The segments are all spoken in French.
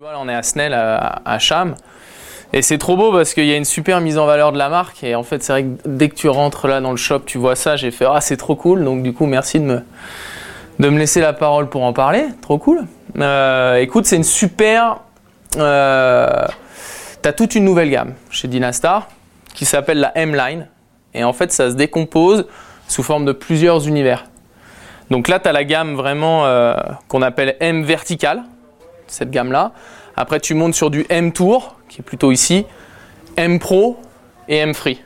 Voilà, on est à Snell, à, Cham. Et c'est trop beau parce qu'il y a une super mise en valeur de la marque. Et en fait, c'est vrai que dès que tu rentres là dans le shop, tu vois ça. J'ai fait Ah, c'est trop cool. Donc, du coup, merci de me, de me laisser la parole pour en parler. Trop cool. Euh, écoute, c'est une super. Euh, tu as toute une nouvelle gamme chez Dynastar qui s'appelle la M-Line. Et en fait, ça se décompose sous forme de plusieurs univers. Donc là, tu as la gamme vraiment euh, qu'on appelle M verticale cette gamme-là. Après, tu montes sur du M Tour, qui est plutôt ici, M Pro et M Free.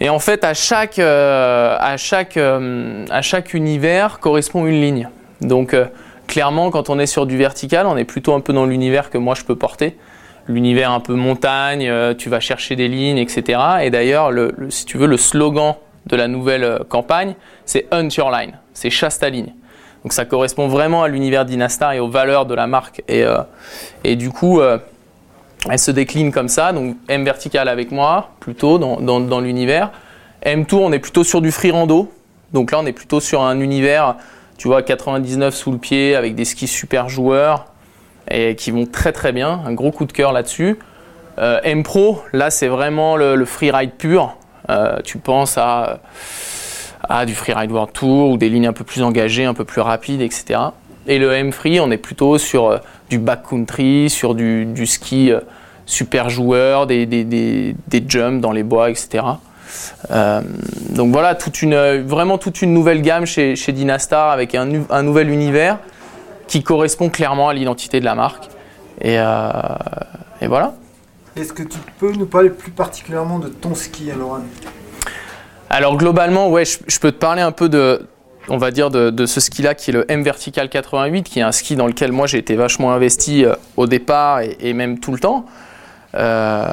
Et en fait, à chaque, euh, à euh, univers correspond une ligne. Donc, euh, clairement, quand on est sur du vertical, on est plutôt un peu dans l'univers que moi je peux porter. L'univers un peu montagne, tu vas chercher des lignes, etc. Et d'ailleurs, le, le- si tu veux, le slogan de la nouvelle campagne, c'est Hunt Your Line, c'est chasse ta ligne. Donc ça correspond vraiment à l'univers Dynastar et aux valeurs de la marque. Et, euh, et du coup, euh, elle se décline comme ça. Donc M vertical avec moi, plutôt dans, dans, l'univers. M tour, on est plutôt sur du free rando. Donc là, on est plutôt sur un univers, tu vois, 99 sous le pied avec des skis super joueurs et qui vont très très bien. Un gros coup de cœur là-dessus. Euh, M Pro, là, c'est vraiment le, le freeride pur. Tu penses à du freeride world tour ou des lignes un peu plus engagées, un peu plus rapides, etc. Et le M free, on est plutôt sur euh, du backcountry, sur du, ski euh, super joueur, des, jumps dans les bois, etc. Euh, donc voilà, vraiment toute une nouvelle gamme chez, chez Dynastar avec un, nouvel univers qui correspond clairement à l'identité de la marque. Et, et voilà. Est-ce que tu peux nous parler plus particulièrement de ton ski, Laurent Alors globalement, ouais, je, peux te parler un peu de, on va dire, de, ce ski-là qui est le M Vertical 88, qui est un ski dans lequel moi j'ai été vachement investi euh, au départ et, même tout le temps. Euh,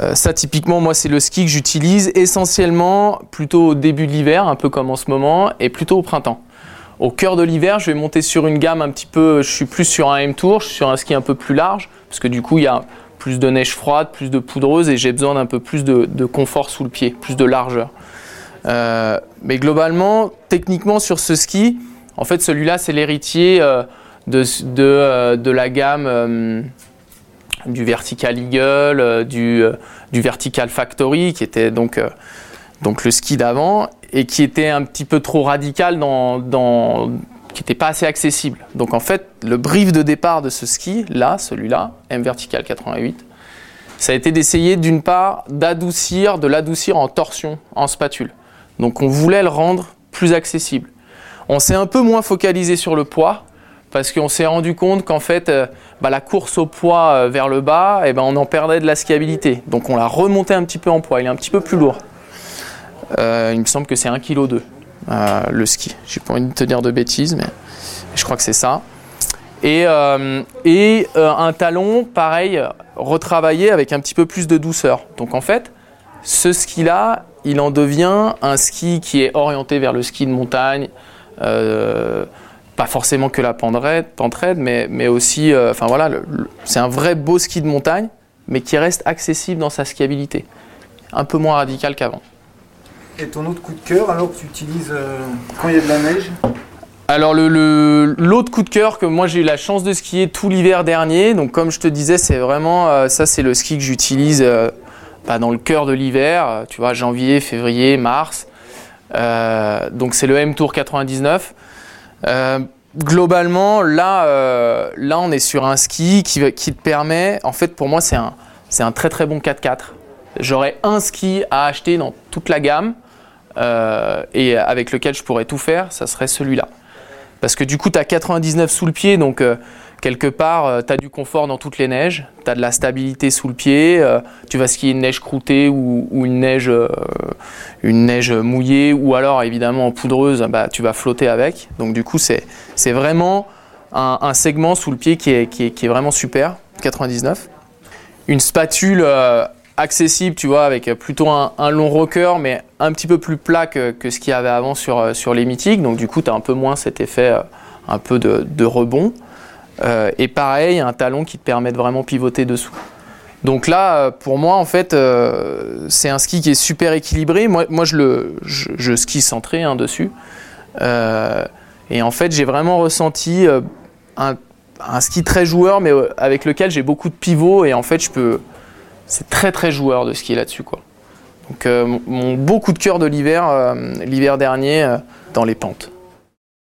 euh, ça, typiquement, moi, c'est le ski que j'utilise essentiellement plutôt au début de l'hiver, un peu comme en ce moment, et plutôt au printemps. Au cœur de l'hiver, je vais monter sur une gamme un petit peu. Je suis plus sur un M Tour, je suis sur un ski un peu plus large, parce que du coup, il y a plus de neige froide, plus de poudreuse, et j'ai besoin d'un peu plus de, confort sous le pied, plus de largeur. Euh, mais globalement, techniquement, sur ce ski, en fait, celui-là, c'est l'héritier euh, de, de, euh, de la gamme du Vertical Eagle, du, du Vertical Factory, qui était donc, donc le ski d'avant, et qui était un petit peu trop radical, dans, dans, qui n'était pas assez accessible. Donc en fait, le brief de départ de ce ski, là, celui-là, M Vertical 88, ça a été d'essayer d'une part d'adoucir, de l'adoucir en torsion, en spatule. Donc on voulait le rendre plus accessible. On s'est un peu moins focalisé sur le poids parce qu'on s'est rendu compte qu'en fait euh, bah, la course au poids euh, vers le bas, eh ben, on en perdait de la skiabilité. Donc on l'a remonté un petit peu en poids, il est un petit peu plus lourd. Euh, il me semble que c'est 1,2 kg le ski. J'ai pas envie de te dire de bêtises, mais je crois que c'est ça. Et, euh, euh, un talon, pareil, retravaillé avec un petit peu plus de douceur. Donc en fait, ce ski-là, il en devient un ski qui est orienté vers le ski de montagne. euh, pas forcément que la pentraide, pentraide, mais, mais aussi, euh, enfin voilà, c'est un vrai beau ski de montagne, mais qui reste accessible dans sa skiabilité. Un peu moins radical qu'avant. Et ton autre coup de cœur, alors que tu utilises euh, quand il y a de la neige? Alors le- le- l'autre coup de cœur que moi j'ai eu la chance de skier tout l'hiver dernier, donc comme je te disais, c'est vraiment euh, ça c'est le ski que j'utilise euh, bah, dans le cœur de l'hiver, tu vois janvier, février, mars. Donc c'est le M Tour 99. Euh, globalement là, là on est sur un ski qui, qui te permet, en fait pour moi c'est un, un très très bon 4x4. J'aurais un ski à acheter dans toute la gamme euh, et avec lequel je pourrais tout faire, ça serait celui-là. Parce que du coup, tu as 99 sous le pied, donc euh, quelque part, tu as du confort dans toutes les neiges, tu as de la stabilité sous le pied, euh, tu vas skier une neige croûtée ou, une, neige, euh, une neige mouillée, ou alors évidemment en poudreuse, bah, tu vas flotter avec. Donc du coup, c'est vraiment un, segment sous le pied qui est, qui est, qui est vraiment super, 99. Une spatule euh, accessible, tu vois, avec plutôt un, long rocker, mais un petit peu plus plat que, ce qu'il y avait avant sur, euh, les mythiques. Donc du coup, tu as un peu moins cet effet euh, un peu de, rebond. Euh, et pareil, un talon qui te permet de vraiment pivoter dessous. Donc là, euh, pour moi, en fait, euh, c'est un ski qui est super équilibré. Moi, je, le, je, centré hein, dessus. Euh, et en fait, j'ai vraiment ressenti euh, un, un ski très joueur, mais euh, avec lequel j'ai beaucoup de pivots et en fait, je peux. C'est très très joueur de skier là-dessus, quoi. Donc, euh, mon, mon beau coup de cœur de l'hiver, euh, l'hiver dernier, euh, dans les pentes.